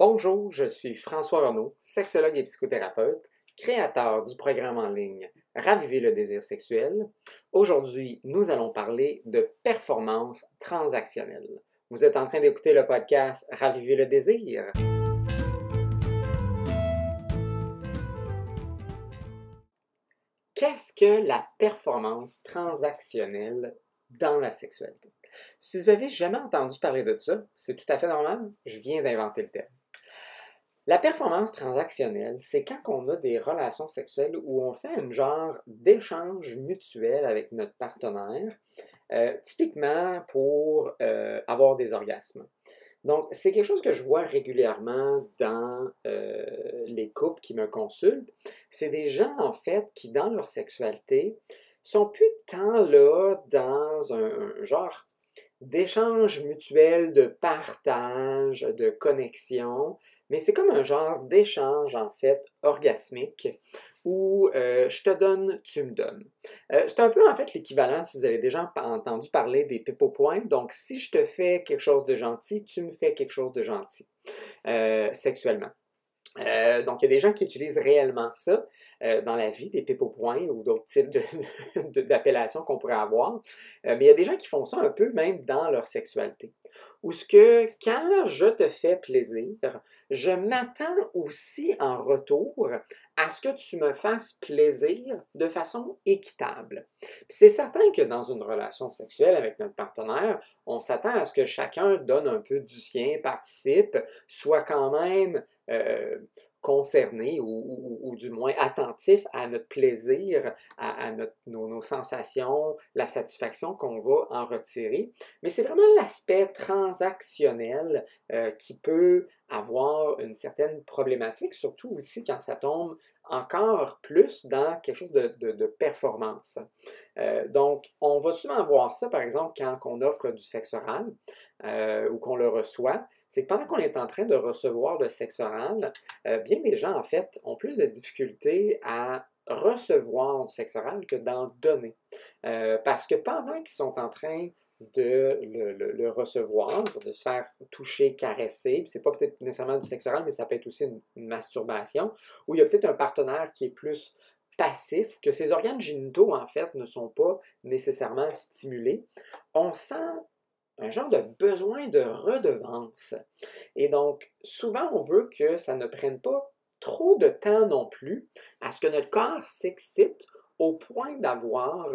Bonjour, je suis François Renaud, sexologue et psychothérapeute, créateur du programme en ligne Raviver le désir sexuel. Aujourd'hui, nous allons parler de performance transactionnelle. Vous êtes en train d'écouter le podcast Raviver le désir. Qu'est-ce que la performance transactionnelle dans la sexualité? Si vous avez jamais entendu parler de ça, c'est tout à fait normal, je viens d'inventer le terme. La performance transactionnelle, c'est quand on a des relations sexuelles où on fait un genre d'échange mutuel avec notre partenaire, euh, typiquement pour euh, avoir des orgasmes. Donc, c'est quelque chose que je vois régulièrement dans euh, les couples qui me consultent. C'est des gens, en fait, qui, dans leur sexualité, sont plus tant là dans un genre d'échange mutuel, de partage, de connexion, mais c'est comme un genre d'échange, en fait, orgasmique, où euh, je te donne, tu me donnes. Euh, c'est un peu, en fait, l'équivalent, si vous avez déjà entendu parler des pipo points. Donc, si je te fais quelque chose de gentil, tu me fais quelque chose de gentil, euh, sexuellement. donc, il y a des gens qui utilisent réellement ça. Euh, dans la vie, des points ou d'autres types d'appellations qu'on pourrait avoir. Euh, mais il y a des gens qui font ça un peu même dans leur sexualité. Ou ce que quand je te fais plaisir, je m'attends aussi en retour à ce que tu me fasses plaisir de façon équitable. C'est certain que dans une relation sexuelle avec notre partenaire, on s'attend à ce que chacun donne un peu du sien, participe, soit quand même euh, concerné ou, du moins attentif à notre plaisir, à, nos, sensations, la satisfaction qu'on va en retirer. Mais c'est vraiment l'aspect transactionnel euh, qui peut avoir une certaine problématique, surtout aussi quand ça tombe encore plus dans quelque chose de, performance. Euh, donc, on va souvent voir ça, par exemple, quand on offre du sexe oral euh, ou qu'on le reçoit c'est que pendant qu'on est en train de recevoir le sexe oral, euh, bien des gens, en fait, ont plus de difficultés à recevoir du sexe oral que d'en donner. Euh, parce que pendant qu'ils sont en train de le, recevoir, de se faire toucher, caresser, c'est pas peut-être nécessairement du sexe oral, mais ça peut être aussi une, une masturbation, où il y a peut-être un partenaire qui est plus passif, que ses organes génitaux, en fait, ne sont pas nécessairement stimulés, on sent un genre de besoin de redevance. Et donc, souvent, on veut que ça ne prenne pas trop de temps non plus à ce que notre corps s'excite au point d'avoir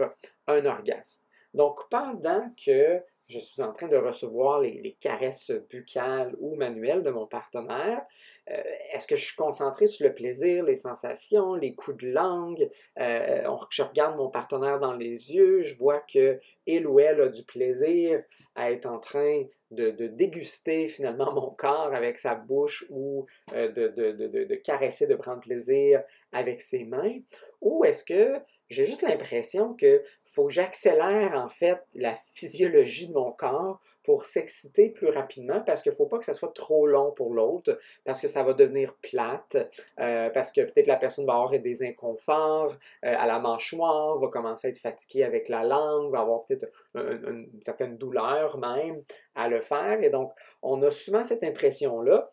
un orgasme. Donc, pendant que je suis en train de recevoir les, caresses buccales ou manuelles de mon partenaire. Euh, est-ce que je suis concentré sur le plaisir, les sensations, les coups de langue? Euh, je regarde mon partenaire dans les yeux, je vois que il ou elle a du plaisir à être en train de, déguster finalement mon corps avec sa bouche ou euh, de, de, caresser, de prendre plaisir avec ses mains? Ou est-ce que j'ai juste l'impression que faut que j'accélère en fait la physiologie de mon corps pour s'exciter plus rapidement parce qu'il ne faut pas que ça soit trop long pour l'autre, parce que ça va devenir plate, euh, parce que peut-être la personne va avoir des inconforts euh, à la mâchoire, va commencer à être fatiguée avec la langue, va avoir peut-être une, certaine douleur même à le faire. Et donc, on a souvent cette impression-là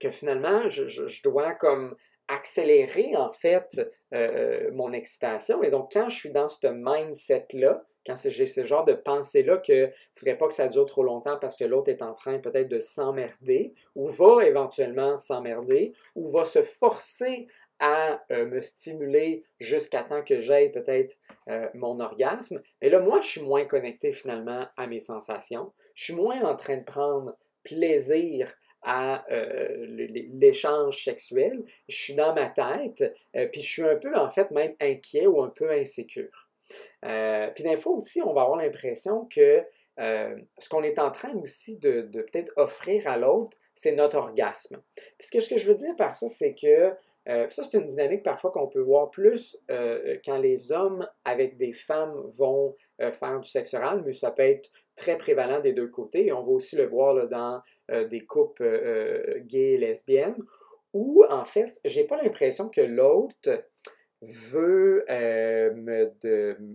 que finalement, je dois comme accélérer en fait euh, mon excitation. Et donc, quand je suis dans ce mindset-là, quand j'ai ce genre de pensée-là qu'il ne faudrait pas que ça dure trop longtemps parce que l'autre est en train peut-être de s'emmerder, ou va éventuellement s'emmerder, ou va se forcer à euh, me stimuler jusqu'à temps que j'aie peut-être euh, mon orgasme. Et là, moi, je suis moins connecté finalement à mes sensations. Je suis moins en train de prendre plaisir à euh, l'échange sexuel, je suis dans ma tête, euh, puis je suis un peu en fait même inquiet ou un peu insécure. Euh, puis d'un fois aussi, on va avoir l'impression que ce qu'on est en train aussi de, peut-être offrir à l'autre, c'est notre orgasme. Puis ce que, je veux dire par ça, c'est que ça, c'est une dynamique parfois qu'on peut voir plus quand les hommes avec des femmes vont faire du sexe oral, mais ça peut être très prévalent des deux côtés. On va aussi le voir dans euh, des couples euh, gays et lesbiennes, où en fait, j'ai pas l'impression que l'autre veut euh,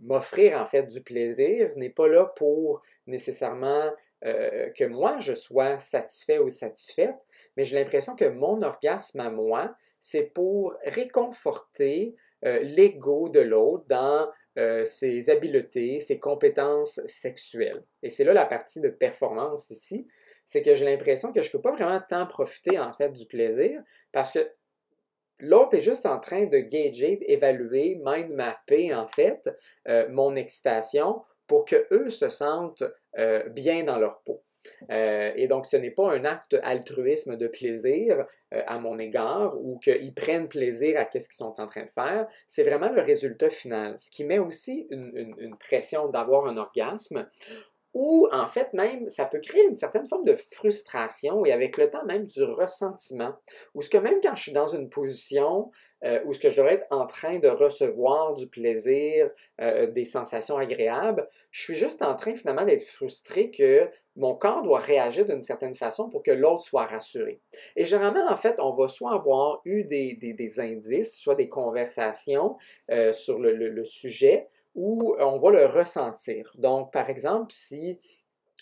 m'offrir en fait du plaisir, n'est pas là pour nécessairement que moi, je sois satisfait ou satisfaite, mais j'ai l'impression que mon orgasme à moi, c'est pour réconforter l'ego de l'autre dans ses habiletés, ses compétences sexuelles. Et c'est là la partie de performance ici, c'est que j'ai l'impression que je ne peux pas vraiment tant profiter en fait du plaisir parce que l'autre est juste en train de gager, évaluer, mind mapper en fait euh, mon excitation pour que eux se sentent euh, bien dans leur peau. Euh, et donc, ce n'est pas un acte altruisme de plaisir à mon égard ou qu'ils prennent plaisir à ce qu'ils sont en train de faire. C'est vraiment le résultat final, ce qui met aussi une pression d'avoir un orgasme ou en fait même, ça peut créer une certaine forme de frustration et avec le temps même du ressentiment, ou ce que même quand je suis dans une position euh, où ce que je devrais être en train de recevoir du plaisir, euh, des sensations agréables, je suis juste en train finalement d'être frustré que mon corps doit réagir d'une certaine façon pour que l'autre soit rassuré. Et généralement, en fait, on va soit avoir eu des, indices, soit des conversations euh, sur le sujet, où on va le ressentir. Donc, par exemple, si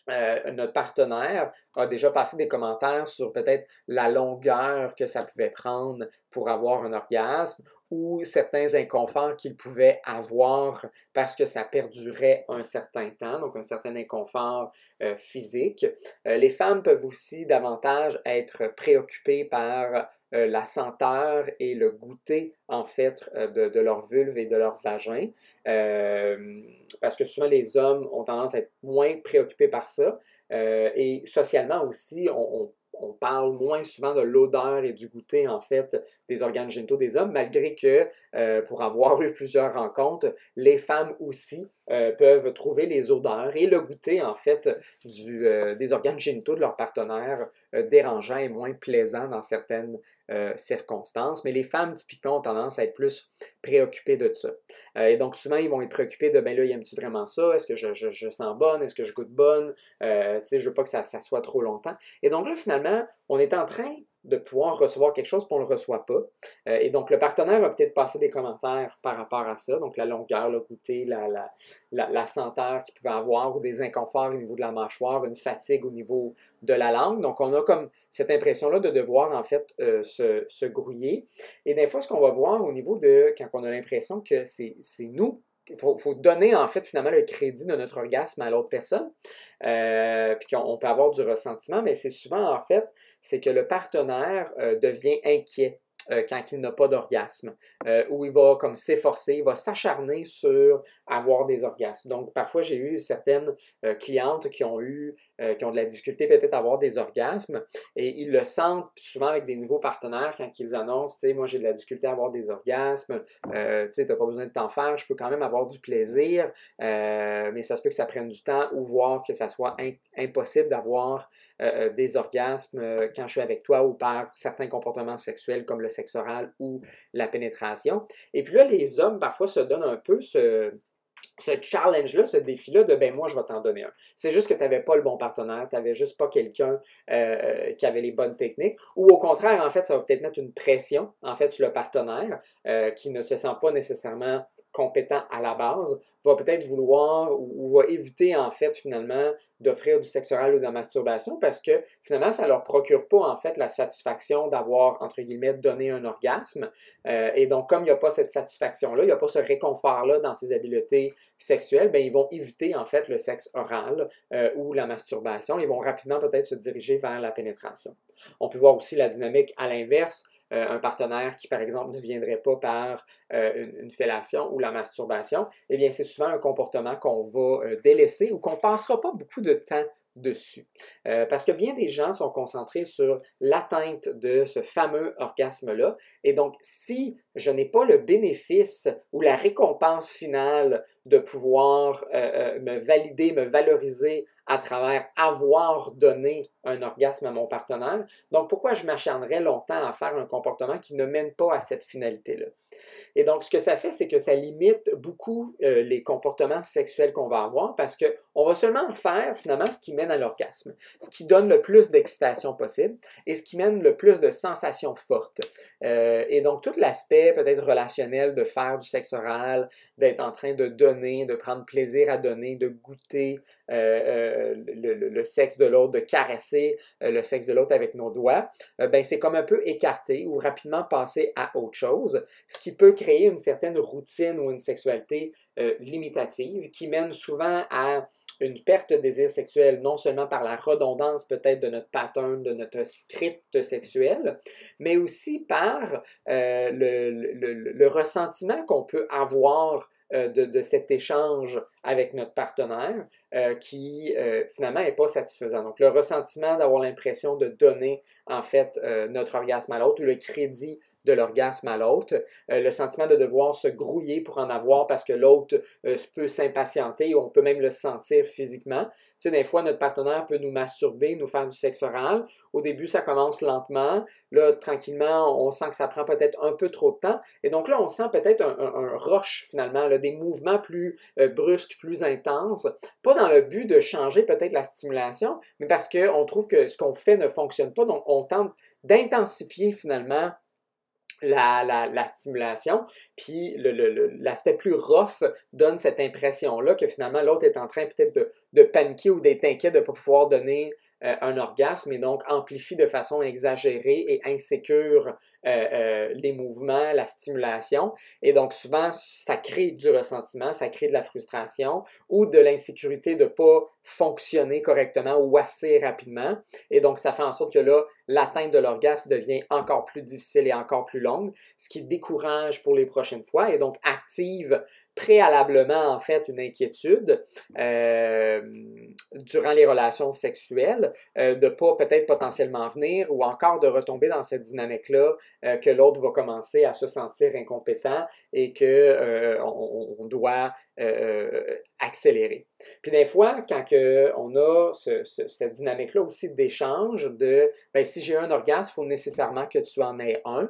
euh, notre partenaire a déjà passé des commentaires sur peut-être la longueur que ça pouvait prendre pour avoir un orgasme ou certains inconforts qu'il pouvait avoir parce que ça perdurait un certain temps, donc un certain inconfort euh, physique. Euh, les femmes peuvent aussi davantage être préoccupées par euh, la senteur et le goûter, en fait, euh, de, leur vulve et de leur vagin. Euh, parce que souvent, les hommes ont tendance à être moins préoccupés par ça. et socialement aussi, on on parle moins souvent de l'odeur et du goûter, en fait, des organes génitaux des hommes, malgré que, euh, pour avoir eu plusieurs rencontres, les femmes aussi euh, peuvent trouver les odeurs et le goûter, en fait, euh, des organes génitaux de leur partenaire dérangeant et moins plaisant dans certaines circonstances. Mais les femmes, typiquement, ont tendance à être plus préoccupées de ça. et donc, souvent, ils vont être préoccupés de, ben là, aime-tu vraiment ça? Est-ce que je, sens bonne? Est-ce que je goûte bonne? tu sais, je veux pas que ça, ça soit trop longtemps. Et donc là, finalement, on est en train de pouvoir recevoir quelque chose, puis on ne reçoit pas. Euh, et donc, le partenaire va peut-être passer des commentaires par rapport à ça, donc la longueur, le goûter, la, la, la, senteur qu'il pouvait avoir, ou des inconforts au niveau de la mâchoire, une fatigue au niveau de la langue. Donc, on a comme cette impression-là de devoir, en fait, euh, se, se, grouiller. Et des fois, ce qu'on va voir au niveau de, quand on a l'impression que c'est nous il faut, donner en fait finalement le crédit de notre orgasme à l'autre personne. Euh, puis qu'on peut avoir du ressentiment, mais c'est souvent en fait, c'est que le partenaire euh, devient inquiet euh, quand il n'a pas d'orgasme, où il va comme s'efforcer, il va s'acharner sur avoir des orgasmes. Donc parfois j'ai eu certaines clientes qui ont eu euh, qui ont de la difficulté peut-être à avoir des orgasmes et ils le sentent souvent avec des nouveaux partenaires quand ils annoncent, tu sais, moi j'ai de la difficulté à avoir des orgasmes, euh, tu sais, n'as pas besoin de t'en faire, je peux quand même avoir du plaisir, euh, mais ça se peut que ça prenne du temps ou voir que ça soit impossible d'avoir des orgasmes quand je suis avec toi ou par certains comportements sexuels comme le sexe oral ou la pénétration. Et puis là, les hommes parfois se donnent un peu ce challenge-là, ce défi-là de ben moi je vais t'en donner un. C'est juste que tu n'avais pas le bon partenaire, tu n'avais juste pas quelqu'un euh, qui avait les bonnes techniques. Ou au contraire, en fait, ça va peut-être mettre une pression en fait sur le partenaire euh, qui ne se sent pas nécessairement compétent à la base, va peut-être vouloir ou, va éviter en fait finalement d'offrir du sexe oral ou de la masturbation parce que finalement ça leur procure pas en fait la satisfaction d'avoir entre guillemets donné un orgasme euh, et donc comme il n'y a pas cette satisfaction là, il n'y a pas ce réconfort là dans ces habiletés sexuelles, ben ils vont éviter en fait le sexe oral euh, ou la masturbation, ils vont rapidement peut-être se diriger vers la pénétration. On peut voir aussi la dynamique à l'inverse euh, un partenaire qui, par exemple, ne viendrait pas par euh, une, fellation ou la masturbation, eh bien, c'est souvent un comportement qu'on va euh, délaisser ou qu'on ne passera pas beaucoup de temps dessus. parce que bien des gens sont concentrés sur l'atteinte de ce fameux orgasme-là. Et donc, si je n'ai pas le bénéfice ou la récompense finale de pouvoir me valider, me valoriser à travers avoir donné un orgasme à mon partenaire. Donc, pourquoi je m'acharnerais longtemps à faire un comportement qui ne mène pas à cette finalité-là? Et donc, ce que ça fait, c'est que ça limite beaucoup euh, les comportements sexuels qu'on va avoir parce qu'on va seulement faire finalement ce qui mène à l'orgasme, ce qui donne le plus d'excitation possible et ce qui mène le plus de sensations fortes. Euh, et donc, tout l'aspect peut-être relationnel de faire du sexe oral, d'être en train de donner de prendre plaisir à donner, de goûter le, sexe de l'autre, de caresser le sexe de l'autre avec nos doigts, ben c'est comme un peu écarté ou rapidement passer à autre chose, peut créer une certaine routine ou une sexualité limitative qui mène souvent à une perte de désir sexuel, non seulement par la redondance peut-être de notre pattern, de notre script sexuel, mais aussi par euh, le, ressentiment qu'on peut avoir euh, de, cet échange avec notre partenaire euh, qui finalement n'est pas satisfaisant. Donc le ressentiment d'avoir l'impression de donner en fait notre orgasme à l'autre ou le crédit de l'orgasme à l'autre, euh, le sentiment de devoir se grouiller pour en avoir parce que l'autre euh, peut s'impatienter ou on peut même le sentir physiquement. Tu sais, des fois, notre partenaire peut nous masturber, nous faire du sexe oral. Au début, ça commence lentement. Là, tranquillement, on sent que ça prend peut-être un peu trop de temps. Et donc là, on sent peut-être un, un, rush finalement, des mouvements plus euh, brusques, plus intenses. Pas dans le but de changer peut-être la stimulation, mais parce qu'on trouve que ce qu'on fait ne fonctionne pas. Donc, on tente d'intensifier finalement la, stimulation. Puis l'aspect plus rough donne cette impression-là que finalement l'autre est en train peut-être de, de, paniquer ou d'être inquiet de ne pas pouvoir donner euh, un orgasme et donc amplifie de façon exagérée et insécure euh, euh, les mouvements, la stimulation. Et donc souvent, ça crée du ressentiment, ça crée de la frustration ou de l'insécurité de ne pas fonctionner correctement ou assez rapidement. Et donc ça fait en sorte que là, l'atteinte de l'orgasme devient encore plus difficile et encore plus longue, ce qui décourage pour les prochaines fois et donc active préalablement en fait une inquiétude euh, durant les relations sexuelles, euh, de pas peut-être potentiellement venir ou encore de retomber dans cette dynamique-là euh, que l'autre va commencer à se sentir incompétent et que on, doit accélérer. Puis des fois, quand on a cette dynamique-là aussi d'échange, de ben, si j'ai un orgasme, il faut nécessairement que tu en aies un.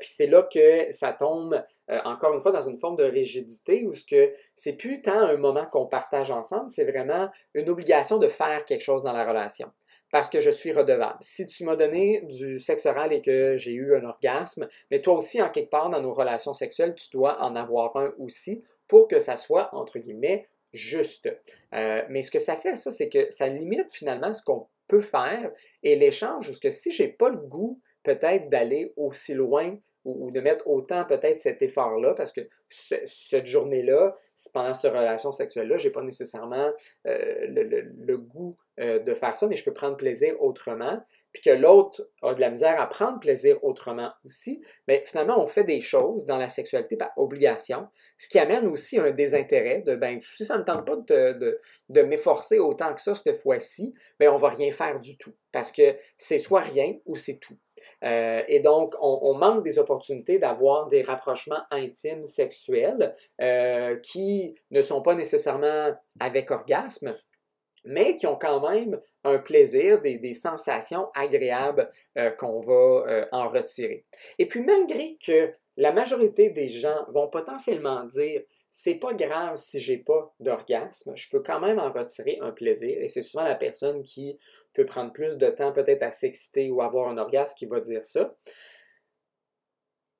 puis c'est là que ça tombe euh, encore une fois, dans une forme de rigidité où ce que c'est plus tant un moment qu'on partage ensemble, c'est vraiment une obligation de faire quelque chose dans la relation parce que je suis redevable. Si tu m'as donné du sexe oral et que j'ai eu un orgasme, mais toi aussi, en quelque part, dans nos relations sexuelles, tu dois en avoir un aussi pour que ça soit, entre guillemets, juste. Euh, mais ce que ça fait, ça, c'est que ça limite finalement ce qu'on peut faire et l'échange, parce que si je n'ai pas le goût peut-être d'aller aussi loin ou, de mettre autant peut-être cet effort-là, parce que cette journée-là, pendant cette relation sexuelle-là, je n'ai pas nécessairement euh, le, goût euh, de faire ça, mais je peux prendre plaisir autrement. Puis que l'autre a de la misère à prendre plaisir autrement aussi, mais finalement, on fait des choses dans la sexualité par obligation, ce qui amène aussi un désintérêt de, ben, si ça ne me tente pas de, m'efforcer autant que ça cette fois-ci, ben, on ne va rien faire du tout, parce que c'est soit rien ou c'est tout. Euh, et donc, on, manque des opportunités d'avoir des rapprochements intimes sexuels euh, qui ne sont pas nécessairement avec orgasme, mais qui ont quand même un plaisir, des, sensations agréables euh, qu'on va en retirer. Et puis, malgré que la majorité des gens vont potentiellement dire c'est pas grave si j'ai pas d'orgasme, je peux quand même en retirer un plaisir. Et c'est souvent la personne qui peut prendre plus de temps peut-être à s'exciter ou avoir un orgasme qui va dire ça.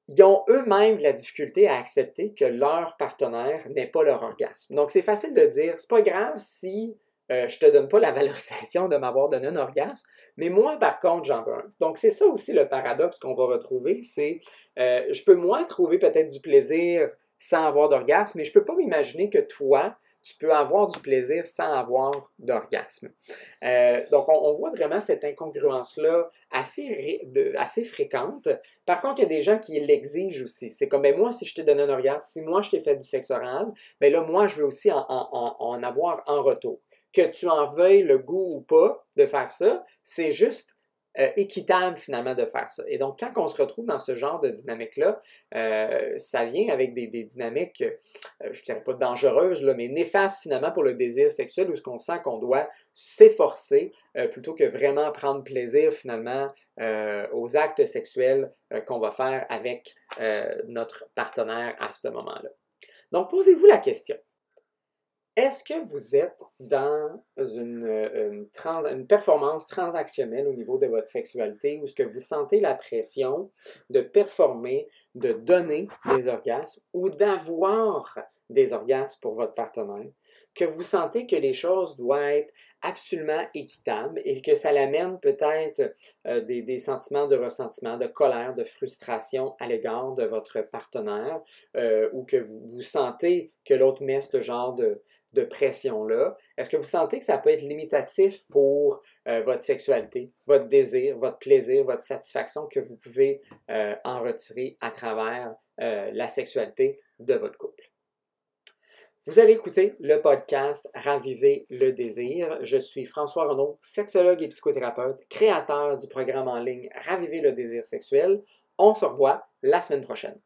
Ils ont eux-mêmes la difficulté à accepter que leur partenaire n'est pas leur orgasme. Donc, c'est facile de dire, c'est pas grave si euh, je te donne pas la valorisation de m'avoir donné un orgasme, mais moi, par contre, j'en veux un. Donc, c'est ça aussi le paradoxe qu'on va retrouver, c'est euh, je peux moi trouver peut-être du plaisir sans avoir d'orgasme, mais je peux pas m'imaginer que toi, tu peux avoir du plaisir sans avoir d'orgasme. Euh, donc, on, voit vraiment cette incongruence-là assez, assez fréquente. Par contre, il y a des gens qui l'exigent aussi. C'est comme, ben, moi, si je t'ai donné un orgasme, si moi, je t'ai fait du sexe oral, ben là, moi, je veux aussi en, en avoir en retour. Que tu en veuilles le goût ou pas de faire ça, c'est juste euh, équitable finalement de faire ça. Et donc, quand on se retrouve dans ce genre de dynamique-là, euh, ça vient avec des, dynamiques, euh, je ne dirais pas dangereuses, là, mais néfastes finalement pour le désir sexuel, où ce qu'on sent qu'on doit s'efforcer plutôt que vraiment prendre plaisir finalement aux actes sexuels qu'on va faire avec notre partenaire à ce moment-là. Donc, posez-vous la question. Est-ce que vous êtes dans une, une, performance transactionnelle au niveau de votre sexualité ou est-ce que vous sentez la pression de performer, de donner des orgasmes ou d'avoir des orgasmes pour votre partenaire, que vous sentez que les choses doivent être absolument équitables et que ça l'amène peut-être euh, des, sentiments de ressentiment, de colère, de frustration à l'égard de votre partenaire euh, ou que vous, sentez que l'autre met ce genre de, de pression-là, est-ce que vous sentez que ça peut être limitatif pour euh, votre sexualité, votre désir, votre plaisir, votre satisfaction que vous pouvez euh, en retirer à travers euh, la sexualité de votre couple? Vous avez écouté le podcast Raviver le désir. Je suis François Renaud, sexologue et psychothérapeute, créateur du programme en ligne Raviver le désir sexuel. On se revoit la semaine prochaine.